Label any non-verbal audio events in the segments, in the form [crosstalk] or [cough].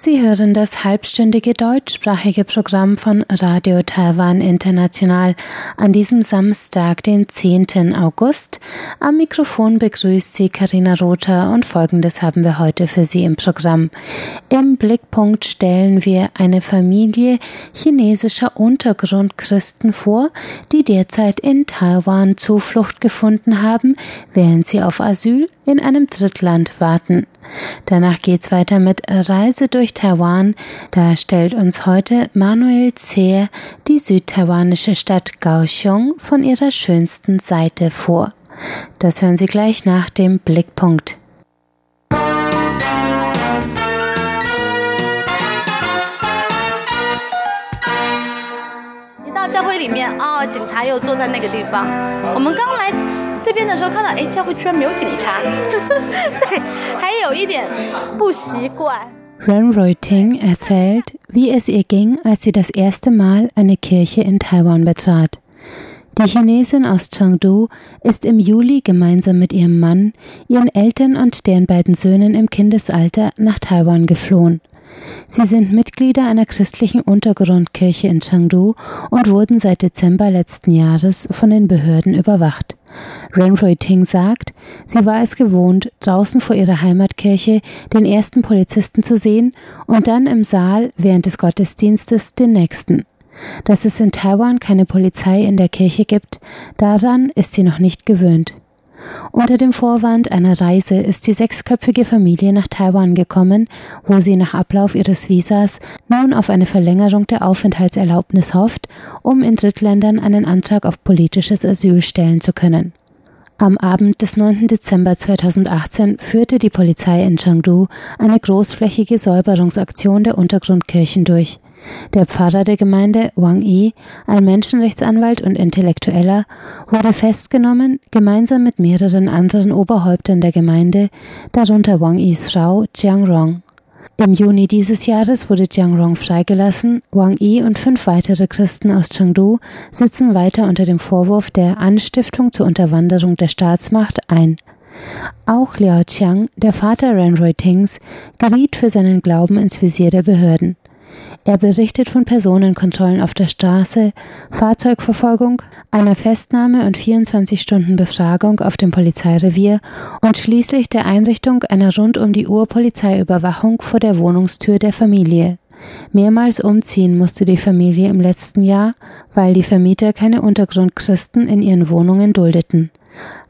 Sie hören das halbstündige deutschsprachige Programm von Radio Taiwan International an diesem Samstag, den 10. August. Am Mikrofon begrüßt Sie Karina Rother und Folgendes haben wir heute für Sie im Programm. Im Blickpunkt stellen wir eine Familie chinesischer Untergrundchristen vor, die derzeit in Taiwan Zuflucht gefunden haben, während sie auf Asyl in einem Drittland warten. Danach geht's weiter mit Reise durch Taiwan. Da stellt uns heute Manuel Zehr die südtaiwanische Stadt Kaohsiung von ihrer schönsten Seite vor. Das hören Sie gleich nach dem Blickpunkt. 教会里面哦，警察又坐在那个地方。我们刚来这边的时候看到，哎，教会居然没有警察，对，还有一点不习惯。Ren [laughs] Reuting erzählt, wie es ihr ging, als sie das erste Mal eine Kirche in Taiwan betrat. Die Chinesin aus Chengdu ist im Juli gemeinsam mit ihrem Mann, ihren Eltern und deren beiden Söhnen im Kindesalter nach Taiwan geflohen. Sie sind Mitglieder einer christlichen Untergrundkirche in Chengdu und wurden seit Dezember letzten Jahres von den Behörden überwacht. Renfroy Ting sagt, sie war es gewohnt, draußen vor ihrer Heimatkirche den ersten Polizisten zu sehen und dann im Saal während des Gottesdienstes den nächsten. Dass es in Taiwan keine Polizei in der Kirche gibt, daran ist sie noch nicht gewöhnt. Unter dem Vorwand einer Reise ist die sechsköpfige Familie nach Taiwan gekommen, wo sie nach Ablauf ihres Visas nun auf eine Verlängerung der Aufenthaltserlaubnis hofft, um in Drittländern einen Antrag auf politisches Asyl stellen zu können. Am Abend des 9. Dezember 2018 führte die Polizei in Chengdu eine großflächige Säuberungsaktion der Untergrundkirchen durch. Der Pfarrer der Gemeinde, Wang Yi, ein Menschenrechtsanwalt und Intellektueller, wurde festgenommen, gemeinsam mit mehreren anderen Oberhäuptern der Gemeinde, darunter Wang Yis Frau Jiang Rong. Im Juni dieses Jahres wurde Jiang Rong freigelassen. Wang Yi und fünf weitere Christen aus Chengdu sitzen weiter unter dem Vorwurf der Anstiftung zur Unterwanderung der Staatsmacht ein. Auch Liao Qiang, der Vater Renroy Tings, geriet für seinen Glauben ins Visier der Behörden. Er berichtet von Personenkontrollen auf der Straße, Fahrzeugverfolgung, einer Festnahme und 24 Stunden Befragung auf dem Polizeirevier und schließlich der Einrichtung einer rund um die Uhr Polizeiüberwachung vor der Wohnungstür der Familie. Mehrmals umziehen musste die Familie im letzten Jahr, weil die Vermieter keine Untergrundchristen in ihren Wohnungen duldeten.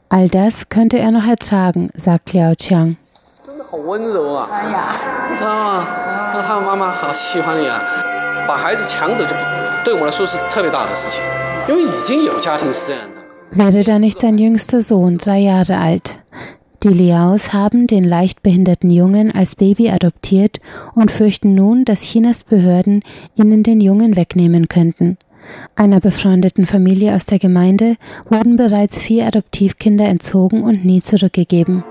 All das könnte er noch ertragen, sagt Liao Qiang. 好温柔啊！哎呀，啊，那他妈妈好喜欢你啊！把孩子抢走就对我来说是特别大的事情，因为已经有家庭饲养的。Wäre da nicht sein jüngster Sohn, drei Jahre alt? Die Liaos haben den leicht behinderten Jungen als Baby adoptiert und fürchten nun, dass Chinas Behörden ihnen den Jungen wegnehmen könnten. Einer befreundeten Familie aus der Gemeinde wurden bereits vier Adoptivkinder entzogen und nie zurückgegeben.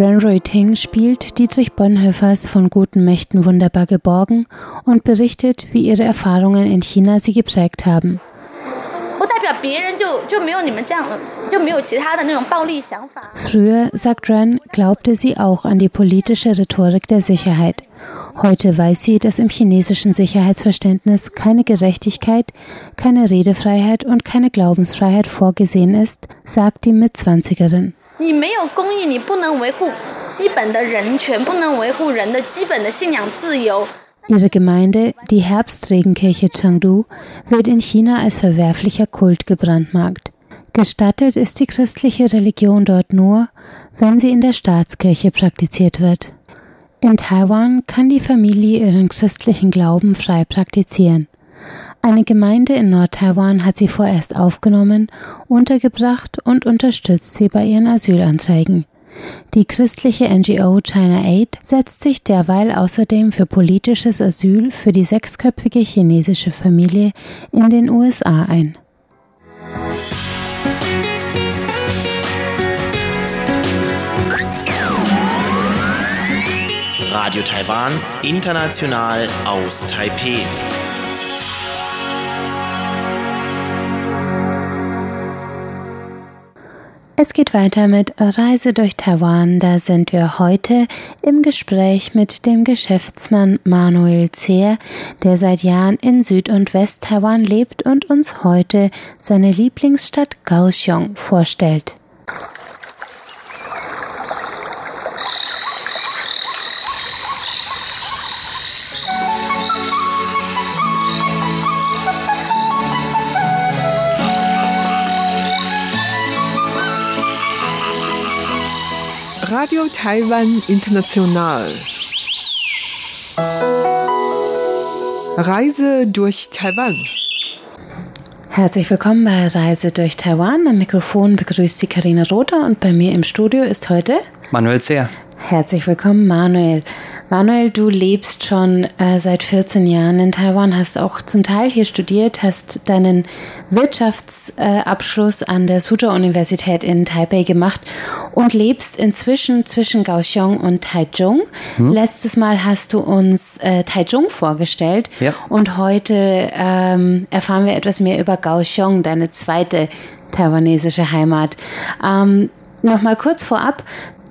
Renroy Ting spielt Dietrich Bonhoeffers von guten Mächten wunderbar geborgen und berichtet, wie ihre Erfahrungen in China sie geprägt haben. Früher, sagt Ren, glaubte sie auch an die politische Rhetorik der Sicherheit. Heute weiß sie, dass im chinesischen Sicherheitsverständnis keine Gerechtigkeit, keine Redefreiheit und keine Glaubensfreiheit vorgesehen ist, sagt die Mitzwanzigerin. 你没有公义，你不能维护基本的人权，不能维护人的基本的信仰自由。Ihre Gemeinde, die Herbstregenkirche Chengdu, wird in China als verwerflicher Kult gebrandmarkt. Gestattet ist die christliche Religion dort nur, wenn sie in der Staatskirche praktiziert wird. In Taiwan kann die Familie ihren christlichen Glauben frei praktizieren. Eine Gemeinde in Nordtaiwan hat sie vorerst aufgenommen, untergebracht und unterstützt sie bei ihren Asylanträgen. Die christliche NGO China Aid setzt sich derweil außerdem für politisches Asyl für die sechsköpfige chinesische Familie in den USA ein. Radio Taiwan, international aus Taipeh. Es geht weiter mit Reise durch Taiwan. Da sind wir heute im Gespräch mit dem Geschäftsmann Manuel Zehr, der seit Jahren in Süd- und West-Taiwan lebt und uns heute seine Lieblingsstadt Kaohsiung vorstellt. Radio Taiwan International. Reise durch Taiwan. Herzlich willkommen bei Reise durch Taiwan. Am Mikrofon begrüßt Sie Karina Rother und bei mir im Studio ist heute Manuel Zehr. Herzlich willkommen, Manuel. Manuel, du lebst schon äh, seit 14 Jahren in Taiwan, hast auch zum Teil hier studiert, hast deinen Wirtschaftsabschluss äh, an der Suzhou-Universität in Taipei gemacht und lebst inzwischen zwischen Kaohsiung und Taichung. Hm. Letztes Mal hast du uns äh, Taichung vorgestellt ja. und heute ähm, erfahren wir etwas mehr über Kaohsiung, deine zweite taiwanesische Heimat. Ähm, Nochmal kurz vorab,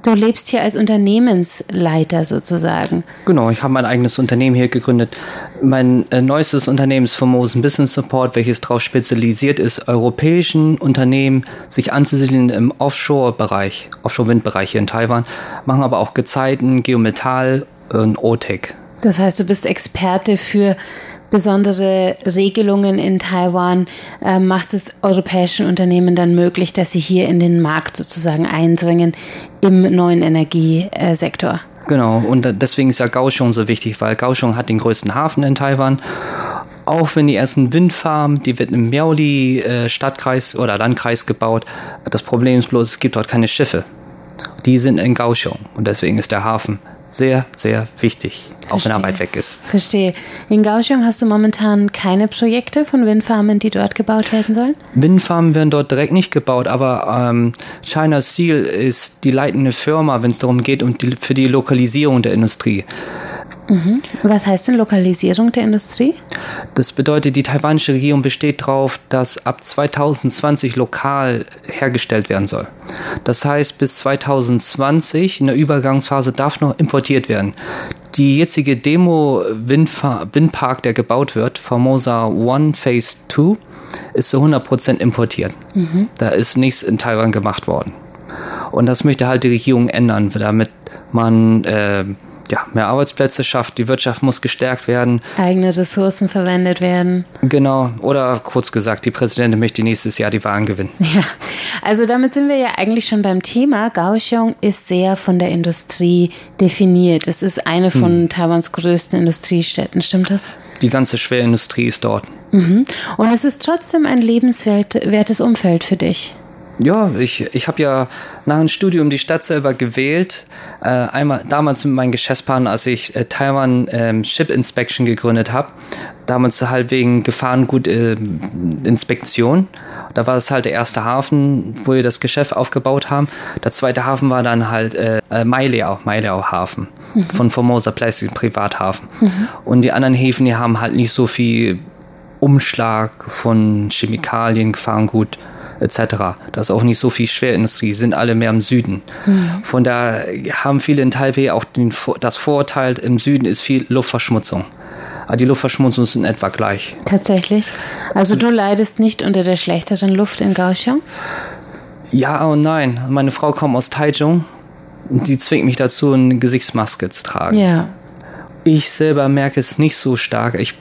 Du lebst hier als Unternehmensleiter sozusagen. Genau, ich habe mein eigenes Unternehmen hier gegründet. Mein äh, neuestes Unternehmen ist Formosan Business Support, welches darauf spezialisiert ist, europäischen Unternehmen sich anzusiedeln im Offshore-Bereich, Offshore-Windbereich hier in Taiwan, machen aber auch Gezeiten, Geometall und OTEC. Das heißt, du bist Experte für besondere Regelungen in Taiwan äh, macht es europäischen Unternehmen dann möglich, dass sie hier in den Markt sozusagen eindringen im neuen Energiesektor. Genau, und deswegen ist ja Kaohsiung so wichtig, weil Kaohsiung hat den größten Hafen in Taiwan. Auch wenn die ersten Windfarmen, die wird im Miaoli äh, Stadtkreis oder Landkreis gebaut. Das Problem ist bloß, es gibt dort keine Schiffe. Die sind in Kaohsiung und deswegen ist der Hafen sehr, sehr wichtig, Verstehe. auch wenn er weit weg ist. Verstehe. In Kaohsiung hast du momentan keine Projekte von Windfarmen, die dort gebaut werden sollen? Windfarmen werden dort direkt nicht gebaut, aber ähm, China Steel ist die leitende Firma, wenn es darum geht, um die, für die Lokalisierung der Industrie. Mhm. Was heißt denn Lokalisierung der Industrie? Das bedeutet, die taiwanische Regierung besteht darauf, dass ab 2020 lokal hergestellt werden soll. Das heißt, bis 2020 in der Übergangsphase darf noch importiert werden. Die jetzige Demo-Windpark, der gebaut wird, Formosa One Phase 2, ist zu 100% importiert. Mhm. Da ist nichts in Taiwan gemacht worden. Und das möchte halt die Regierung ändern, damit man äh, ja, mehr Arbeitsplätze schafft, die Wirtschaft muss gestärkt werden. Eigene Ressourcen verwendet werden. Genau, oder kurz gesagt, die Präsidentin möchte nächstes Jahr die Wahlen gewinnen. [laughs] Ja, also damit sind wir ja eigentlich schon beim Thema. Kaohsiung ist sehr von der Industrie definiert. Es ist eine von hm. Taiwans größten Industriestädten, stimmt das? Die ganze Schwerindustrie ist dort. Mhm. Und es ist trotzdem ein lebenswertes Umfeld für dich. Ja, ich, ich habe ja nach dem Studium die Stadt selber gewählt. Äh, einmal damals mit meinem Geschäftspartner, als ich äh, Taiwan ähm, Ship Inspection gegründet habe. Damals halt wegen Gefahrengut äh, Inspektion. Da war es halt der erste Hafen, wo wir das Geschäft aufgebaut haben. Der zweite Hafen war dann halt äh, äh Maileau, Maileau Hafen mhm. von Formosa Place, Privathafen. Mhm. Und die anderen Häfen, die haben halt nicht so viel Umschlag von Chemikalien, Gefahrengut etc. Da ist auch nicht so viel Schwerindustrie, sind alle mehr im Süden. Mhm. Von daher haben viele in Taipei auch den, das Vorurteil, im Süden ist viel Luftverschmutzung. Aber die Luftverschmutzung ist in etwa gleich. Tatsächlich. Also du leidest nicht unter der schlechteren Luft in Kaohsiung? Ja und nein. Meine Frau kommt aus Taichung und die zwingt mich dazu, eine Gesichtsmaske zu tragen. Ja. Ich selber merke es nicht so stark. Ich,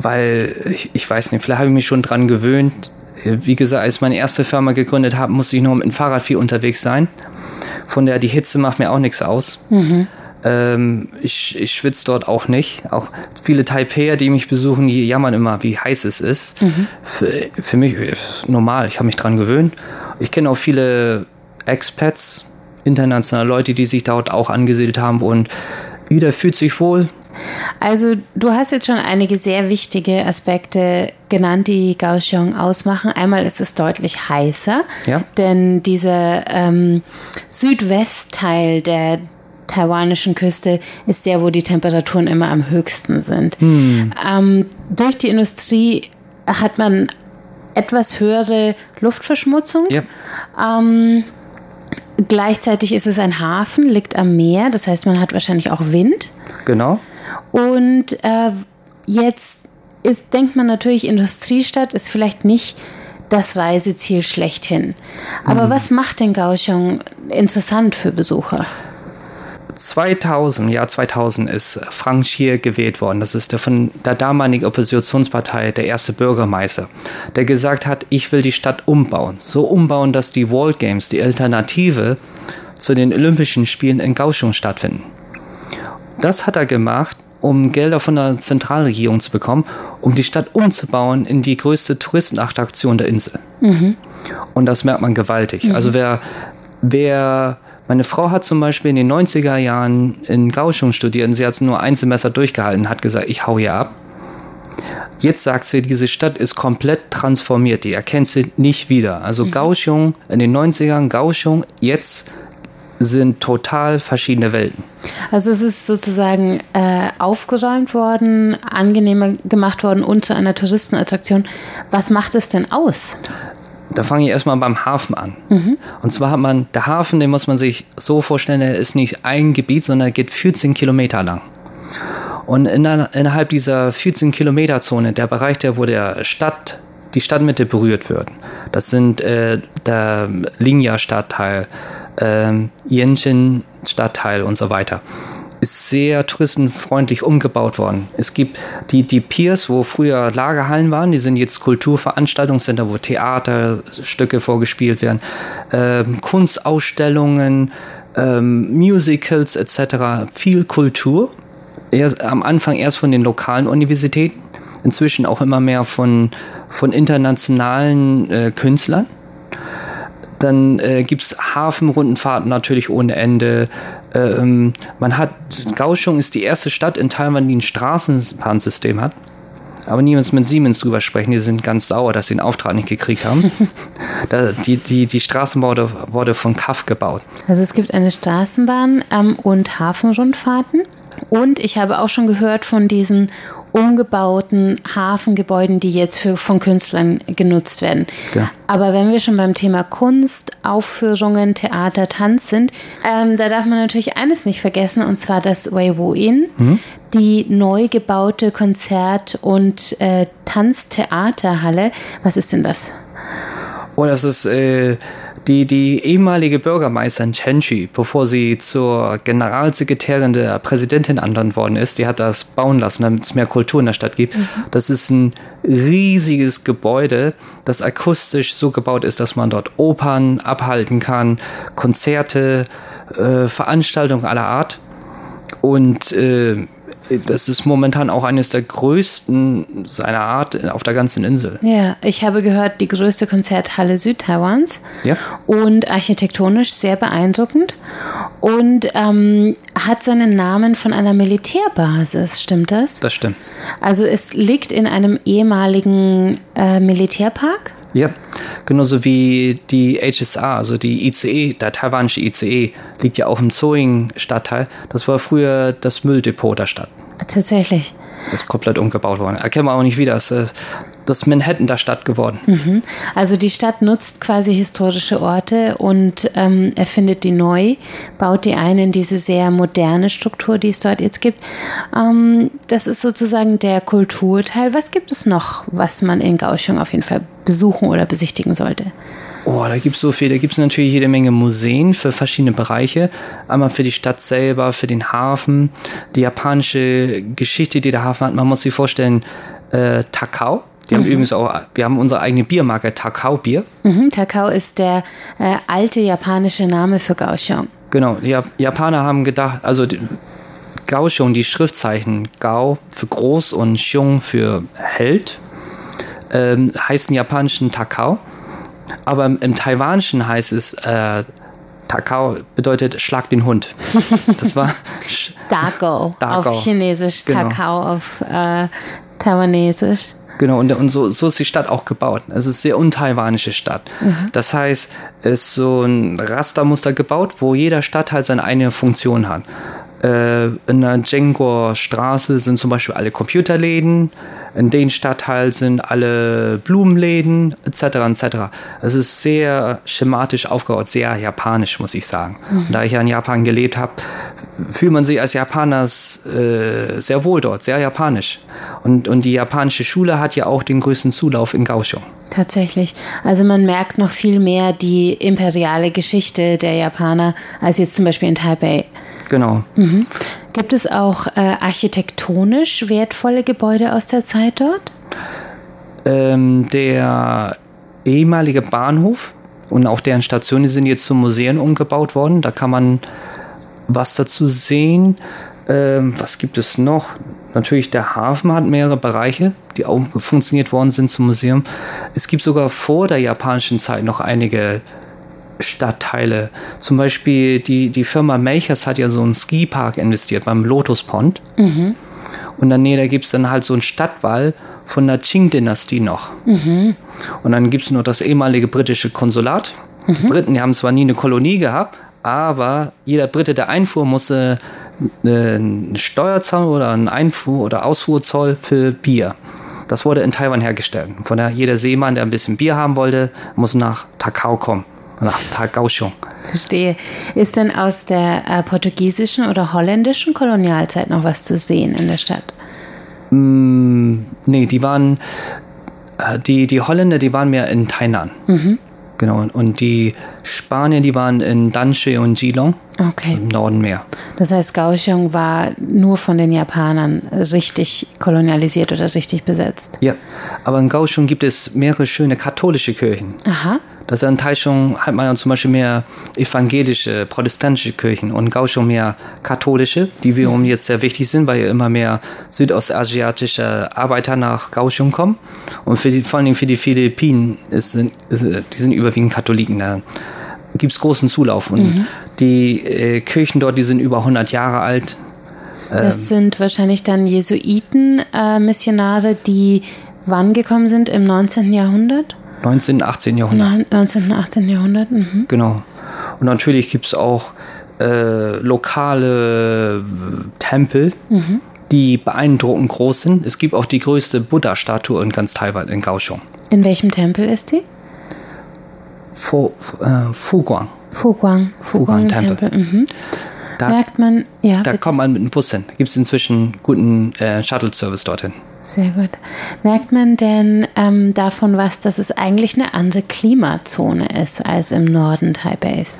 weil ich, ich weiß nicht, vielleicht habe ich mich schon dran gewöhnt wie gesagt, als ich meine erste Firma gegründet habe, musste ich nur mit dem Fahrrad viel unterwegs sein. Von der die Hitze macht mir auch nichts aus. Mhm. Ähm, ich, ich schwitze dort auch nicht. Auch viele Taipeier, die mich besuchen, die jammern immer, wie heiß es ist. Mhm. Für, für mich ist normal. Ich habe mich daran gewöhnt. Ich kenne auch viele Expats, internationale Leute, die sich dort auch angesiedelt haben und jeder fühlt sich wohl. Also du hast jetzt schon einige sehr wichtige Aspekte genannt, die Kaohsiung ausmachen. Einmal ist es deutlich heißer, ja. denn dieser ähm, Südwestteil der taiwanischen Küste ist der, wo die Temperaturen immer am höchsten sind. Ähm, durch die Industrie hat man etwas höhere Luftverschmutzung. Ja. Ähm, gleichzeitig ist es ein Hafen, liegt am Meer, das heißt, man hat wahrscheinlich auch Wind. Genau. Und äh, jetzt ist, denkt man natürlich, Industriestadt ist vielleicht nicht das Reiseziel schlechthin. Aber was macht denn Kaohsiung interessant für Besucher? 2000, Jahr 2000 ist Frank Schier gewählt worden. Das ist der von der damaligen Oppositionspartei der erste Bürgermeister, der gesagt hat, ich will die Stadt umbauen. So umbauen, dass die World Games, die Alternative zu den Olympischen Spielen in Kaohsiung stattfinden. Das hat er gemacht, um Gelder von der Zentralregierung zu bekommen, um die Stadt umzubauen in die größte Touristenattraktion der Insel. Und das merkt man gewaltig. Also wer, wer, meine Frau hat zum Beispiel in den 90er Jahren in Kaohsiung studiert und sie hat nur ein Semester durchgehalten, hat gesagt, ich hau hier ab. Jetzt sagt sie, diese Stadt ist komplett transformiert, die erkennt sie nicht wieder. Also Kaohsiung in den 90ern, Kaohsiung jetzt sind total verschiedene Welten. Also es ist sozusagen äh, aufgeräumt worden, angenehmer gemacht worden und zu einer Touristenattraktion. Was macht es denn aus? Da fange ich erstmal beim Hafen an. Und zwar hat man, der Hafen, den muss man sich so vorstellen, der ist nicht ein Gebiet, sondern er geht 14 Kilometer lang. Und in innerhalb dieser 14 Kilometer Zone, der Bereich, der wo der Stadt, die Stadtmitte berührt wird, das sind äh, der Linja-Stadtteil, ähm, Yenchen-Stadtteil und so weiter, ist sehr touristenfreundlich umgebaut worden. Es gibt die, die Piers, wo früher Lagerhallen waren, die sind jetzt Kulturveranstaltungscenter, wo Theaterstücke vorgespielt werden, ähm, Kunstausstellungen, ähm, Musicals etc. Viel Kultur. Erst, am Anfang erst von den lokalen Universitäten, inzwischen auch immer mehr von, von internationalen äh, Künstlern. Dann äh, gibt es Hafenrundenfahrten natürlich ohne Ende. Ähm, man hat, Kaohsiung ist die erste Stadt in Taiwan, die ein Straßenbahnsystem hat. Aber niemand mit Siemens drüber sprechen, die sind ganz sauer, dass sie den Auftrag nicht gekriegt haben. [laughs] da, die, die, die Straßenbau wurde, von KAF gebaut. Also es gibt eine Straßenbahn ähm, und Hafenrundfahrten. Und ich habe auch schon gehört von diesen umgebauten Hafengebäuden, die jetzt für, von Künstlern genutzt werden. Ja. Aber wenn wir schon beim Thema Kunst, Aufführungen, Theater, Tanz sind, ähm, da darf man natürlich eines nicht vergessen, und zwar das Weiwu Inn, die neu gebaute Konzert- und äh, Tanztheaterhalle. Was ist denn das? Oh, das ist äh, die, die ehemalige Bürgermeisterin Chenchi, bevor sie zur Generalsekretärin der Präsidentin ernannt worden ist, die hat das bauen lassen, damit es mehr Kultur in der Stadt gibt. Das ist ein riesiges Gebäude, das akustisch so gebaut ist, dass man dort Opern abhalten kann, Konzerte, äh, Veranstaltungen aller Art. Und äh, das ist momentan auch eines der größten seiner Art auf der ganzen Insel. Ja, ich habe gehört, die größte Konzerthalle Südtaiwans. Ja. Und architektonisch sehr beeindruckend. Und ähm, hat seinen Namen von einer Militärbasis, stimmt das? Das stimmt. Also es liegt in einem ehemaligen äh, Militärpark. Ja, genauso wie die HSA, also die ICE, der taiwanische ICE, liegt ja auch im Zoing-Stadtteil. Das war früher das Mülldepot der Stadt. Tatsächlich. Das ist komplett umgebaut worden. Erkennen wir auch nicht wieder. Das ist das Manhattan der Stadt geworden. Also die Stadt nutzt quasi historische Orte und ähm, erfindet die neu, baut die ein in diese sehr moderne Struktur, die es dort jetzt gibt. Ähm, das ist sozusagen der Kulturteil. Was gibt es noch, was man in Kaohsiung auf jeden Fall besuchen oder besichtigen sollte? Oh, da gibt es so viel. Da gibt es natürlich jede Menge Museen für verschiedene Bereiche. Einmal für die Stadt selber, für den Hafen, die japanische Geschichte, die der Hafen hat. Man muss sich vorstellen, äh, Takao. Die haben übrigens auch, wir haben unsere eigene Biermarke, Takao Bier. Mhm, Takao ist der äh, alte japanische Name für Kaohsiung. Genau, die Jap- Japaner haben gedacht, also die, die Schriftzeichen Gao für groß und Xiong für Held, ähm, heißen japanischen Takao. Aber im, im Taiwanischen heißt es äh, Takao bedeutet Schlag den Hund. [laughs] Das war Dago, Dago. auf Chinesisch, Genau. Kakao auf äh, Taiwanesisch. Genau, und, und so, so ist die Stadt auch gebaut. Es ist eine sehr untaiwanische Stadt. Das heißt, es ist so ein Rastermuster gebaut, wo jeder Stadtteil seine eigene Funktion hat. Äh, in der Jengor Straße sind zum Beispiel alle Computerläden, in den Stadtteil sind alle Blumenläden, etc. etc. Es ist sehr schematisch aufgebaut, sehr japanisch, muss ich sagen. Und da ich ja in Japan gelebt habe, fühlt man sich als Japaner äh, sehr wohl dort, sehr japanisch. Und, und die japanische Schule hat ja auch den größten Zulauf in Kaohsiung. Tatsächlich. Also man merkt noch viel mehr die imperiale Geschichte der Japaner als jetzt zum Beispiel in Taipei. Genau. Mhm. Gibt es auch äh, architektonisch wertvolle Gebäude aus der Zeit dort? Ähm, der ehemalige Bahnhof und auch deren Stationen sind jetzt zu Museen umgebaut worden. Da kann man was dazu sehen. Ähm, was gibt es noch? Natürlich, der Hafen hat mehrere Bereiche, die auch funktioniert worden sind zum Museum. Es gibt sogar vor der japanischen Zeit noch einige Stadtteile. Zum Beispiel die, die Firma Melchers hat ja so einen Skipark investiert beim Lotus Pond. Mhm. Und dann, nee, da gibt es dann halt so einen Stadtwall von der Qing-Dynastie noch. Mhm. Und dann gibt es noch das ehemalige britische Konsulat. Die Briten, die haben zwar nie eine Kolonie gehabt, aber jeder Brite, der einfuhr, musste einen Steuerzoll oder einen Einfuhr- oder Ausfuhrzoll für Bier. Das wurde in Taiwan hergestellt. Von daher, jeder Seemann, der ein bisschen Bier haben wollte, muss nach Takao kommen. Nach Kaohsiung. Verstehe. Ist denn aus der äh, portugiesischen oder holländischen Kolonialzeit noch was zu sehen in der Stadt? Mm, nee, die waren, äh, die, die Holländer, die waren mehr in Tainan. Mhm. Genau, und die Spanier, die waren in Danche und Geelong Okay. im Norden mehr. Das heißt, Kaohsiung war nur von den Japanern richtig kolonialisiert oder richtig besetzt. Ja, aber in Kaohsiung gibt es mehrere schöne katholische Kirchen. Aha. Das ist in Taichung hat man ja zum Beispiel mehr evangelische, protestantische Kirchen und in Kaohsiung mehr katholische, die wiederum jetzt sehr wichtig sind, weil ja immer mehr südostasiatische Arbeiter nach Kaohsiung kommen. Und für die, vor allem für die Philippinen ist, ist, die sind überwiegend Katholiken. Da gibt es großen Zulauf. Und die äh, Kirchen dort, die sind über 100 Jahre alt. Das sind wahrscheinlich dann Jesuiten-Missionare, die wann gekommen sind? Im 19. Jahrhundert? 19., 18. Jahrhundert. Nein, 19. 18. Jahrhundert. Mhm. Genau. Und natürlich gibt es auch äh, lokale äh, Tempel, die beeindruckend groß sind. Es gibt auch die größte Buddha-Statue in ganz Taiwan, in Kaohsiung. In welchem Tempel ist die? Fu, äh, Fuguang. Fuguang. Fuguang Fuguang-Tempel. Tempel. Mhm. Da, Merkt man, ja, da bitte. kommt man mit dem Bus hin. Da gibt es inzwischen guten äh, Shuttle-Service dorthin. Sehr gut. Merkt man denn ähm, davon was, dass es eigentlich eine andere Klimazone ist als im Norden Taipeis?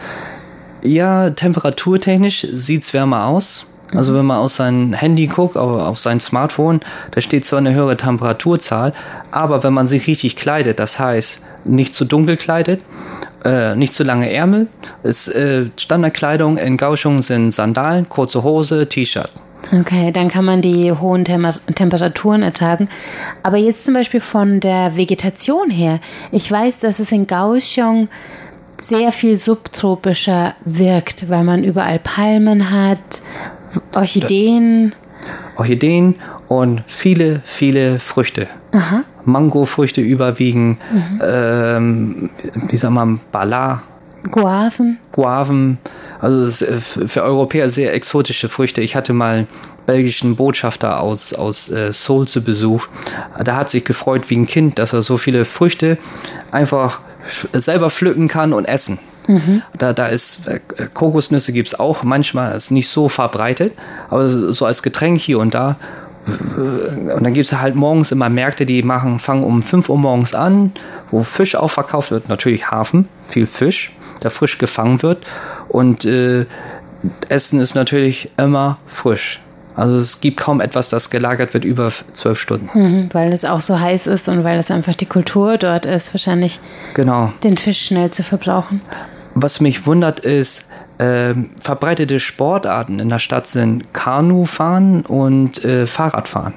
Ja, temperaturtechnisch sieht es wärmer aus. Also wenn man auf sein Handy guckt, auf, auf sein Smartphone, da steht zwar eine höhere Temperaturzahl, aber wenn man sich richtig kleidet, das heißt nicht zu dunkel kleidet, äh, nicht zu lange Ärmel, ist, äh, Standardkleidung in Kaohsiung sind Sandalen, kurze Hose, T-Shirt. Okay, dann kann man die hohen Tem Temperaturen ertragen. Aber jetzt zum Beispiel von der Vegetation her. Ich weiß, dass es in Kaohsiung sehr viel subtropischer wirkt, weil man überall Palmen hat, Orchideen. Orchideen und viele, viele Früchte. Mangofrüchte überwiegen, ähm, wie sagt man, Bala, Guaven. Guaven, also es ist äh, für Europäer sehr exotische Früchte. Ich hatte mal einen belgischen Botschafter aus, aus äh, Seoul zu Besuch. Da hat sich gefreut wie ein Kind, dass er so viele Früchte einfach selber pflücken kann und essen. Da, da ist äh, Kokosnüsse gibt es auch manchmal, ist nicht so verbreitet, aber so so als Getränk hier und da. Und dann gibt es halt morgens immer Märkte, die machen, fangen um 5 Uhr morgens an, wo Fisch auch verkauft wird, natürlich Hafen, viel Fisch, der frisch gefangen wird. Und äh, Essen ist natürlich immer frisch. Also es gibt kaum etwas, das gelagert wird über zwölf Stunden. Mhm, weil es auch so heiß ist und weil es einfach die Kultur dort ist, wahrscheinlich Genau. den Fisch schnell zu verbrauchen. Was mich wundert ist, ähm, verbreitete Sportarten in der Stadt sind Kanufahren und äh, Fahrradfahren.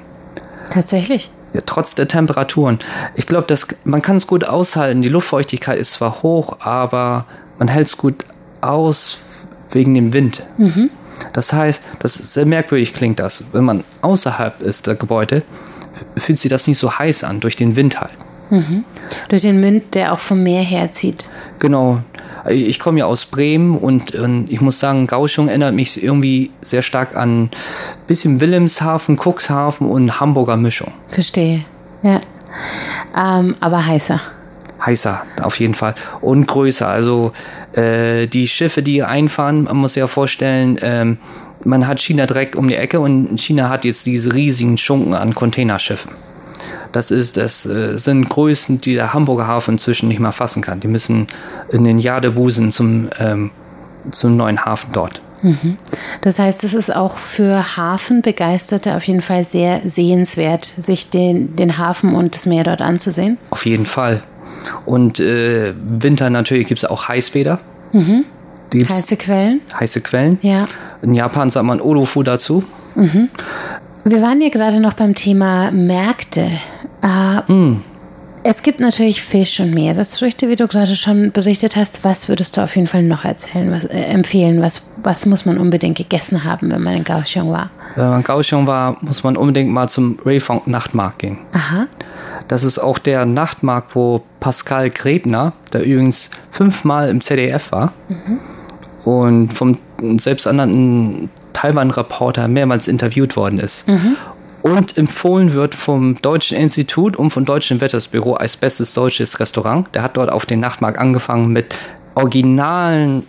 Tatsächlich. Ja, trotz der Temperaturen. Ich glaube, man kann es gut aushalten. Die Luftfeuchtigkeit ist zwar hoch, aber man hält es gut aus wegen dem Wind. Das heißt, das ist sehr merkwürdig klingt das. Wenn man außerhalb ist der Gebäude, fühlt sich das nicht so heiß an, durch den Wind halt. Durch den Wind, der auch vom Meer herzieht. Genau. Ich komme ja aus Bremen und, und ich muss sagen, Gauchung erinnert mich irgendwie sehr stark an ein bisschen Wilhelmshaven, Cuxhaven und Hamburger Mischung. Verstehe. Ja. Ähm, aber heißer. heißer, auf jeden Fall. Und größer. Also äh, die Schiffe, die einfahren, man muss sich ja vorstellen, ähm, man hat China direkt um die Ecke und China hat jetzt diese riesigen Schunken an Containerschiffen. Das ist, das äh, sind Größen, die der Hamburger Hafen inzwischen nicht mehr fassen kann. Die müssen in den Jadebusen zum, ähm, zum neuen Hafen dort. Das heißt, es ist auch für Hafenbegeisterte auf jeden Fall sehr sehenswert, sich den, den Hafen und das Meer dort anzusehen. Auf jeden Fall. Und äh, Winter natürlich gibt es auch Heißbäder. Gibt's- Heiße Quellen. heiße Quellen. Ja. In Japan sagt man Olofu dazu. Wir waren ja gerade noch beim Thema Märkte. Äh, Es gibt natürlich Fisch und Meeresfrüchte, wie du gerade schon berichtet hast. Was würdest du auf jeden Fall noch erzählen, was, äh, empfehlen? Was, was muss man unbedingt gegessen haben, wenn man in Kaohsiung war? Wenn man in Kaohsiung war, muss man unbedingt mal zum Rayfong Nachtmarkt gehen. Aha. Das ist auch der Nachtmarkt, wo Pascal Grebner, der übrigens fünfmal im ZDF war und vom selbsternannten Taiwan-Reporter mehrmals interviewt worden ist. Und empfohlen wird vom Deutschen Institut und vom Deutschen Wettersbüro als bestes deutsches Restaurant. Der hat dort auf den Nachtmarkt angefangen mit originalen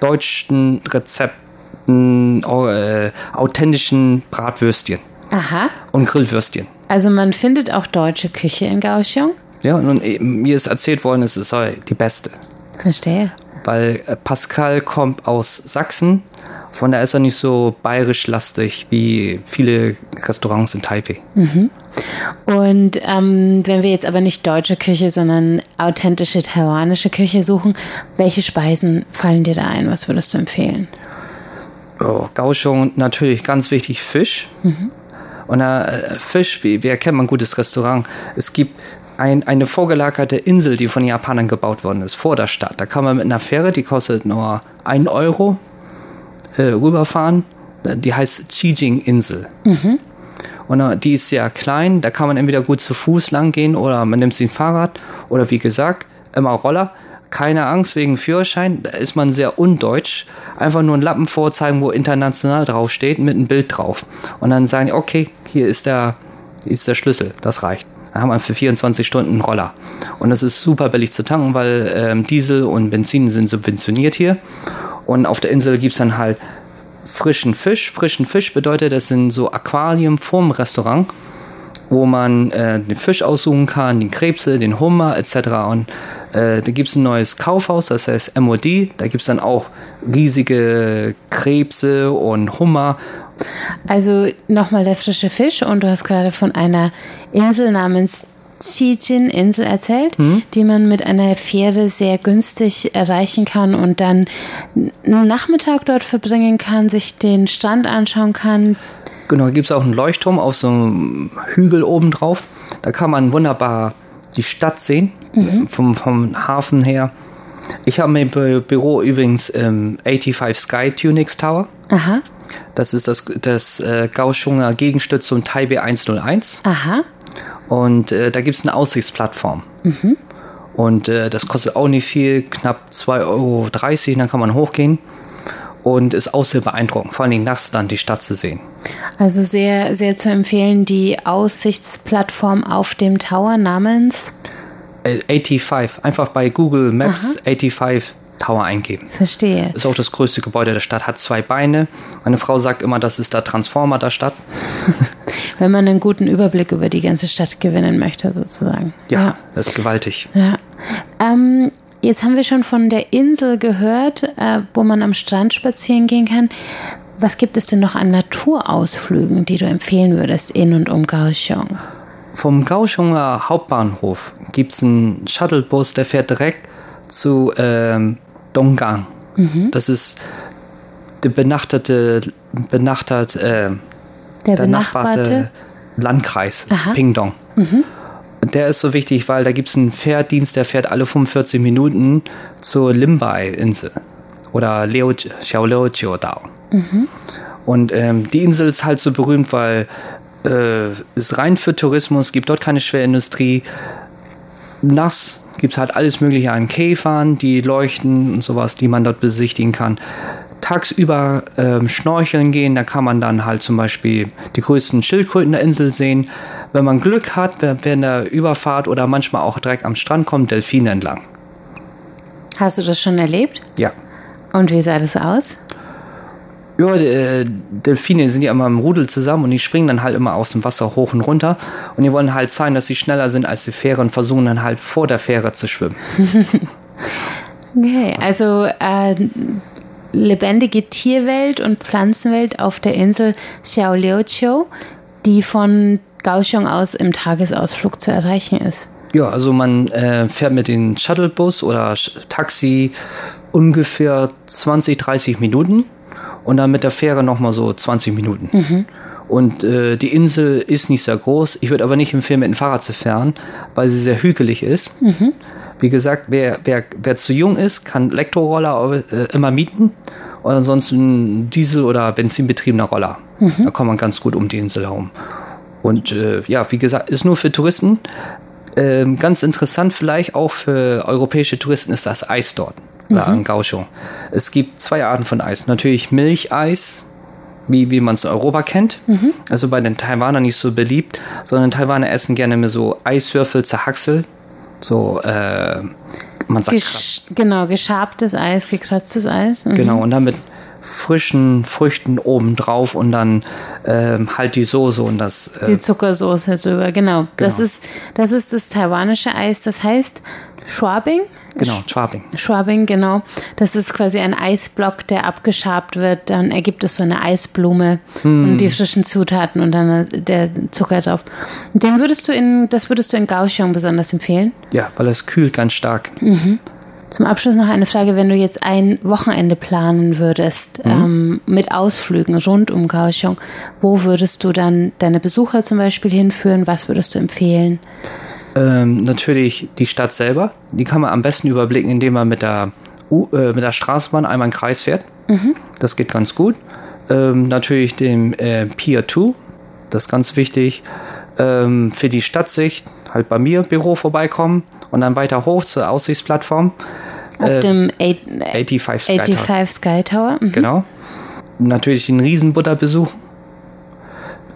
deutschen Rezepten, äh, authentischen Bratwürstchen Aha. und Grillwürstchen. Also man findet auch deutsche Küche in Kaohsiung. Ja, und mir ist erzählt worden, es sei die beste. Verstehe. Weil äh, Pascal kommt aus Sachsen, von daher ist er nicht so bayerisch-lastig wie viele Restaurants in Taipei. Und ähm, wenn wir jetzt aber nicht deutsche Küche, sondern authentische taiwanische Küche suchen, welche Speisen fallen dir da ein? Was würdest du empfehlen? Oh, Kaohsiung natürlich ganz wichtig Fisch. Und äh, Fisch, wie, wie erkennt man ein gutes Restaurant? Es gibt ein, eine vorgelagerte Insel, die von Japanern gebaut worden ist, vor der Stadt. Da kann man mit einer Fähre, die kostet nur 1 Euro, äh, rüberfahren. Die heißt Chijing-Insel. Und äh, die ist sehr klein, da kann man entweder gut zu Fuß lang gehen oder man nimmt sich ein Fahrrad oder wie gesagt, immer Roller. Keine Angst wegen Führerschein, da ist man sehr undeutsch. Einfach nur einen Lappen vorzeigen, wo international draufsteht, mit einem Bild drauf. Und dann sagen okay, hier ist der, hier ist der Schlüssel, das reicht. Dann haben wir für 24 Stunden einen Roller. Und das ist super billig zu tanken, weil ähm, Diesel und Benzin sind subventioniert hier. Und auf der Insel gibt es dann halt frischen Fisch. Frischen Fisch bedeutet, das sind so Aquarien vorm Restaurant, wo man äh, den Fisch aussuchen kann, den Krebse, den Hummer etc. Und äh, da gibt es ein neues Kaufhaus, das heißt MOD. Da gibt es dann auch riesige Krebse und Hummer. Also nochmal der frische Fisch und du hast gerade von einer Insel namens Xijin-Insel erzählt, die man mit einer Fähre sehr günstig erreichen kann und dann einen Nachmittag dort verbringen kann, sich den Strand anschauen kann. Genau, gibt es auch einen Leuchtturm auf so einem Hügel oben drauf. Da kann man wunderbar die Stadt sehen, vom, vom Hafen her. Ich habe mein Bü- Büro übrigens im 85 Sky Tunix Tower. Aha, Das ist das, das äh, Kaohsiunger Gegenstück zum Taipei 101. aha. Und äh, da gibt es eine Aussichtsplattform. Und äh, das kostet auch nicht viel, knapp 2,30 Euro. Dann kann man hochgehen. Und ist auch sehr beeindruckend, vor Dingen nachts dann die Stadt zu sehen. Also sehr, sehr zu empfehlen, die Aussichtsplattform auf dem Tower namens. Äh, 85, einfach bei Google Maps 85 Tower eingeben. Verstehe. Ist auch das größte Gebäude der Stadt, hat zwei Beine. Meine Frau sagt immer, das ist der Transformer der Stadt. [laughs] Wenn man einen guten Überblick über die ganze Stadt gewinnen möchte, sozusagen. Ja, das ist gewaltig. Ja. Ähm, jetzt haben wir schon von der Insel gehört, äh, wo man am Strand spazieren gehen kann. Was gibt es denn noch an Naturausflügen, die du empfehlen würdest in und um Kaohsiung? Vom Kaohsiunger Hauptbahnhof gibt es einen Shuttlebus, der fährt direkt zu ähm, Donggang. Das ist der benachtete, benachtert, äh, Der, der benachbarte. Landkreis, Aha. Pingdong. Der ist so wichtig, weil da gibt es einen Fährdienst, der fährt alle 45 Minuten zur Limbai-Insel oder Liu, Xiaoliu Dao. Und ähm, die Insel ist halt so berühmt, weil äh, ist rein für Tourismus, gibt dort keine Schwerindustrie. Nass gibt es halt alles Mögliche an Käfern, die leuchten und sowas, die man dort besichtigen kann. Tagsüber ähm, schnorcheln gehen, da kann man dann halt zum Beispiel die größten Schildkröten der Insel sehen. Wenn man Glück hat, während der Überfahrt oder manchmal auch direkt am Strand kommt, Delfine entlang. Hast du das schon erlebt? Ja. Und wie sah das aus? Ja, äh, Delfine sind ja immer im Rudel zusammen und die springen dann halt immer aus dem Wasser hoch und runter. Und die wollen halt zeigen, dass sie schneller sind als die Fähre und versuchen dann halt vor der Fähre zu schwimmen. [laughs] okay, also äh, lebendige Tierwelt und Pflanzenwelt auf der Insel Xiaoliuqiu, die von Kaohsiung aus im Tagesausflug zu erreichen ist. Ja, also man äh, fährt mit dem Shuttlebus oder Taxi ungefähr 20, 30 Minuten und dann mit der Fähre nochmal so 20 Minuten. Mhm. Und äh, die Insel ist nicht sehr groß. Ich würde aber nicht empfehlen, mit dem Fahrrad zu fahren, weil sie sehr hügelig ist. Mhm. Wie gesagt, wer, wer, wer zu jung ist, kann Elektroroller äh, immer mieten. Oder ansonsten Diesel- oder Benzinbetriebener Roller. Mhm. Da kommt man ganz gut um die Insel herum. Und äh, ja, wie gesagt, ist nur für Touristen. Ähm, ganz interessant vielleicht auch für europäische Touristen ist das Eis dort oder mhm. an Kaohsiung. Es gibt zwei Arten von Eis. Natürlich Milcheis, wie, wie man es in Europa kennt. Mhm. Also bei den Taiwanern nicht so beliebt, sondern Taiwaner essen gerne mehr so Eiswürfel zerhackselt. So, äh, man sagt Gesch Genau, geschabtes Eis, gekratztes Eis. Mhm. Genau, und dann mit frischen Früchten obendrauf und dann ähm, halt die Soße und das. Äh, die Zuckersoße drüber, genau. genau. Das, ist, das ist das taiwanische Eis. Das heißt Schwabing Genau, Schwabing. Schwabing, genau. Das ist quasi ein Eisblock, der abgeschabt wird. Dann ergibt es so eine Eisblume hm. und die frischen Zutaten und dann der Zucker drauf. Den würdest du in, das würdest du in Kaohsiung besonders empfehlen? Ja, weil es kühlt ganz stark. Mhm. Zum Abschluss noch eine Frage, wenn du jetzt ein Wochenende planen würdest mhm. ähm, mit Ausflügen rund um Kaohsiung, wo würdest du dann deine Besucher zum Beispiel hinführen? Was würdest du empfehlen? Ähm, natürlich die Stadt selber. Die kann man am besten überblicken, indem man mit der, U äh, mit der Straßenbahn einmal einen Kreis fährt. Mhm. Das geht ganz gut. Ähm, natürlich den äh, Pier 2. Das ist ganz wichtig. Ähm, für die Stadtsicht halt bei mir Büro vorbeikommen und dann weiter hoch zur Aussichtsplattform. Auf äh, dem 85 Sky 85 Tower. Sky Tower. Mhm. Genau. Natürlich den Riesenbutter besuchen.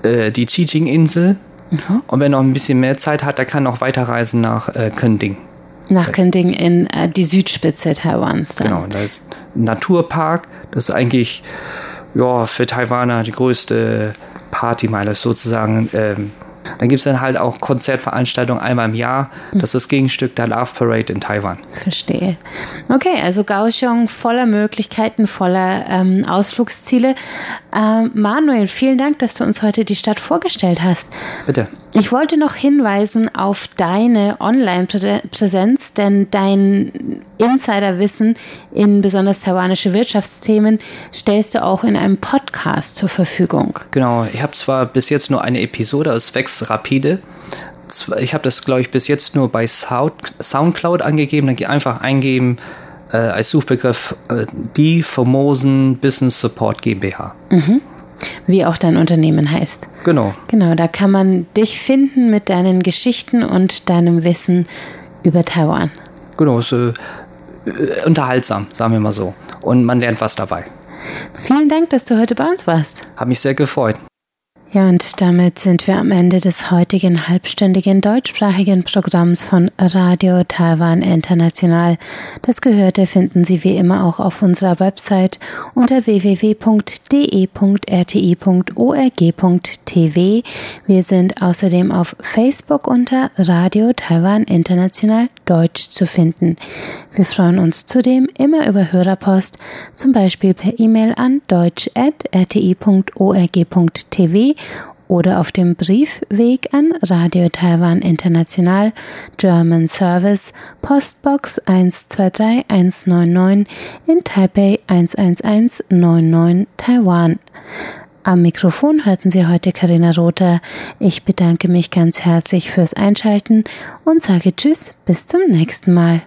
Äh, die Chiching-Insel Mhm. Und wer noch ein bisschen mehr Zeit hat, der kann noch weiterreisen nach äh, Kending. Nach Kending in äh, die Südspitze Taiwans. Dann. Genau, da ist ein Naturpark. Das ist eigentlich ja, für Taiwaner die größte Partymeile sozusagen. Ähm, dann gibt es dann halt auch Konzertveranstaltungen einmal im Jahr. Das ist das Gegenstück der Love Parade in Taiwan. Verstehe. Okay, also Kaohsiung voller Möglichkeiten, voller ähm, Ausflugsziele. Ähm, Manuel, vielen Dank, dass du uns heute die Stadt vorgestellt hast. Bitte. Ich wollte noch hinweisen auf deine Online-Präsenz, denn dein Insiderwissen in besonders taiwanische Wirtschaftsthemen stellst du auch in einem Podcast zur Verfügung. Genau, ich habe zwar bis jetzt nur eine Episode, es wächst rapide. Ich habe das, glaube ich, bis jetzt nur bei Soundcloud angegeben. Dann einfach eingeben äh, als Suchbegriff äh, die Formosen Business Support GmbH. Mhm wie auch dein Unternehmen heißt. Genau. Genau, da kann man dich finden mit deinen Geschichten und deinem Wissen über Taiwan. Genau, ist äh, unterhaltsam, sagen wir mal so. Und man lernt was dabei. Vielen Dank, dass du heute bei uns warst. Hat mich sehr gefreut. Ja, und damit sind wir am Ende des heutigen halbstündigen deutschsprachigen Programms von Radio Taiwan International. Das Gehörte finden Sie wie immer auch auf unserer Website unter www.de.rti.org.tv. Wir sind außerdem auf Facebook unter Radio Taiwan International Deutsch zu finden. Wir freuen uns zudem immer über Hörerpost, zum Beispiel per E-Mail an deutsch.rti.org.tv oder auf dem Briefweg an Radio Taiwan International German Service Postbox 123199 in Taipei 11199 Taiwan. Am Mikrofon hörten Sie heute Karina Rother. Ich bedanke mich ganz herzlich fürs Einschalten und sage Tschüss, bis zum nächsten Mal.